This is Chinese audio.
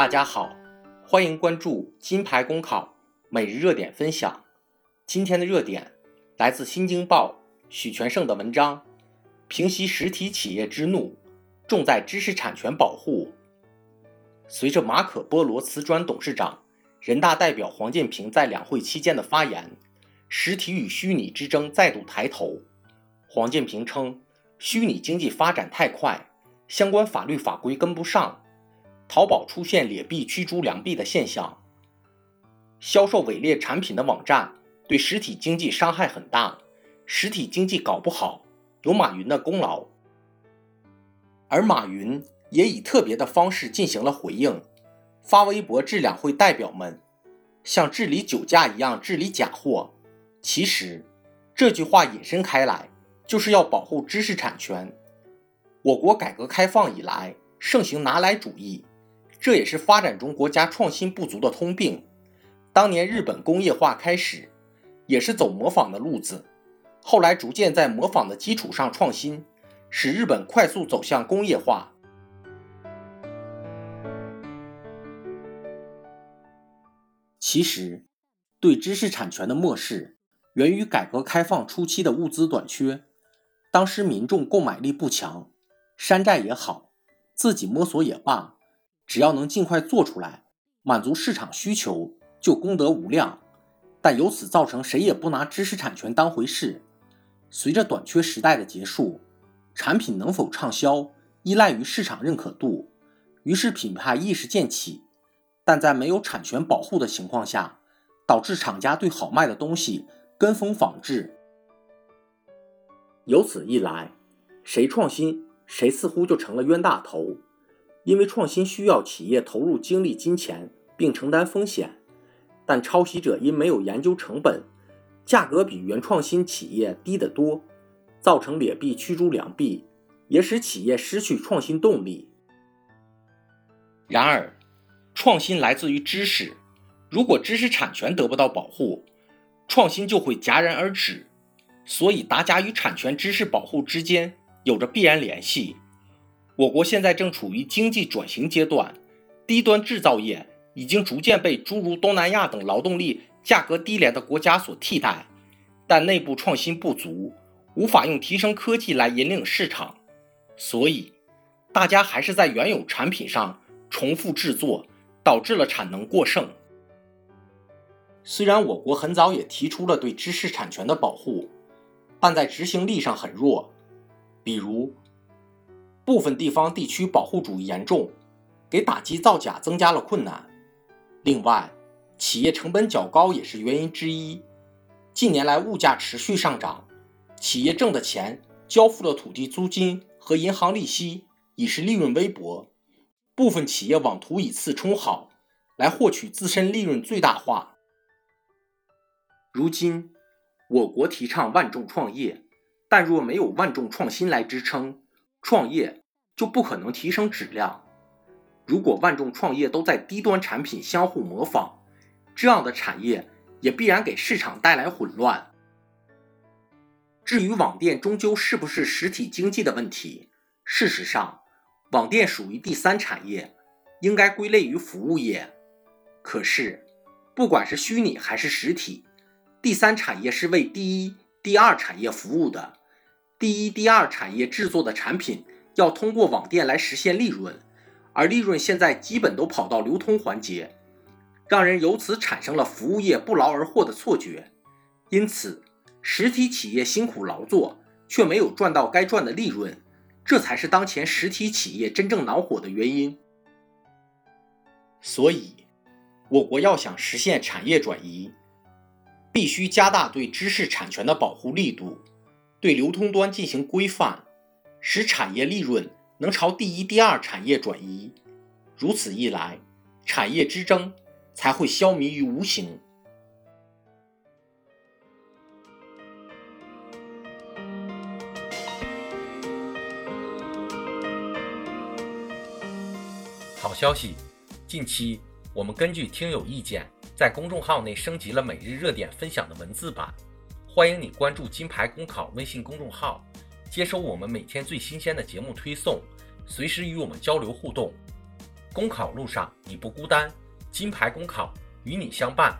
大家好，欢迎关注金牌公考每日热点分享。今天的热点来自《新京报》许全胜的文章：平息实体企业之怒，重在知识产权保护。随着马可波罗瓷砖董事长、人大代表黄建平在两会期间的发言，实体与虚拟之争再度抬头。黄建平称，虚拟经济发展太快，相关法律法规跟不上。淘宝出现劣币驱逐良币的现象，销售伪劣产品的网站对实体经济伤害很大，实体经济搞不好有马云的功劳。而马云也以特别的方式进行了回应，发微博治两会代表们，像治理酒驾一样治理假货。其实这句话引申开来，就是要保护知识产权。我国改革开放以来盛行拿来主义。这也是发展中国家创新不足的通病。当年日本工业化开始，也是走模仿的路子，后来逐渐在模仿的基础上创新，使日本快速走向工业化。其实，对知识产权的漠视，源于改革开放初期的物资短缺。当时民众购买力不强，山寨也好，自己摸索也罢。只要能尽快做出来，满足市场需求，就功德无量。但由此造成谁也不拿知识产权当回事。随着短缺时代的结束，产品能否畅销依赖于市场认可度，于是品牌意识渐起。但在没有产权保护的情况下，导致厂家对好卖的东西跟风仿制。由此一来，谁创新，谁似乎就成了冤大头。因为创新需要企业投入精力、金钱，并承担风险，但抄袭者因没有研究成本，价格比原创新企业低得多，造成劣币驱逐良币，也使企业失去创新动力。然而，创新来自于知识，如果知识产权得不到保护，创新就会戛然而止。所以，打假与产权知识保护之间有着必然联系。我国现在正处于经济转型阶段，低端制造业已经逐渐被诸如东南亚等劳动力价格低廉的国家所替代，但内部创新不足，无法用提升科技来引领市场，所以大家还是在原有产品上重复制作，导致了产能过剩。虽然我国很早也提出了对知识产权的保护，但在执行力上很弱，比如。部分地方地区保护主义严重，给打击造假增加了困难。另外，企业成本较高也是原因之一。近年来物价持续上涨，企业挣的钱交付了土地租金和银行利息，已是利润微薄。部分企业妄图以次充好，来获取自身利润最大化。如今，我国提倡万众创业，但若没有万众创新来支撑，创业。就不可能提升质量。如果万众创业都在低端产品相互模仿，这样的产业也必然给市场带来混乱。至于网店终究是不是实体经济的问题，事实上，网店属于第三产业，应该归类于服务业。可是，不管是虚拟还是实体，第三产业是为第一、第二产业服务的。第一、第二产业制作的产品。要通过网店来实现利润，而利润现在基本都跑到流通环节，让人由此产生了服务业不劳而获的错觉。因此，实体企业辛苦劳作却没有赚到该赚的利润，这才是当前实体企业真正恼火的原因。所以，我国要想实现产业转移，必须加大对知识产权的保护力度，对流通端进行规范。使产业利润能朝第一、第二产业转移，如此一来，产业之争才会消弭于无形。好消息！近期我们根据听友意见，在公众号内升级了每日热点分享的文字版，欢迎你关注“金牌公考”微信公众号。接收我们每天最新鲜的节目推送，随时与我们交流互动。公考路上你不孤单，金牌公考与你相伴。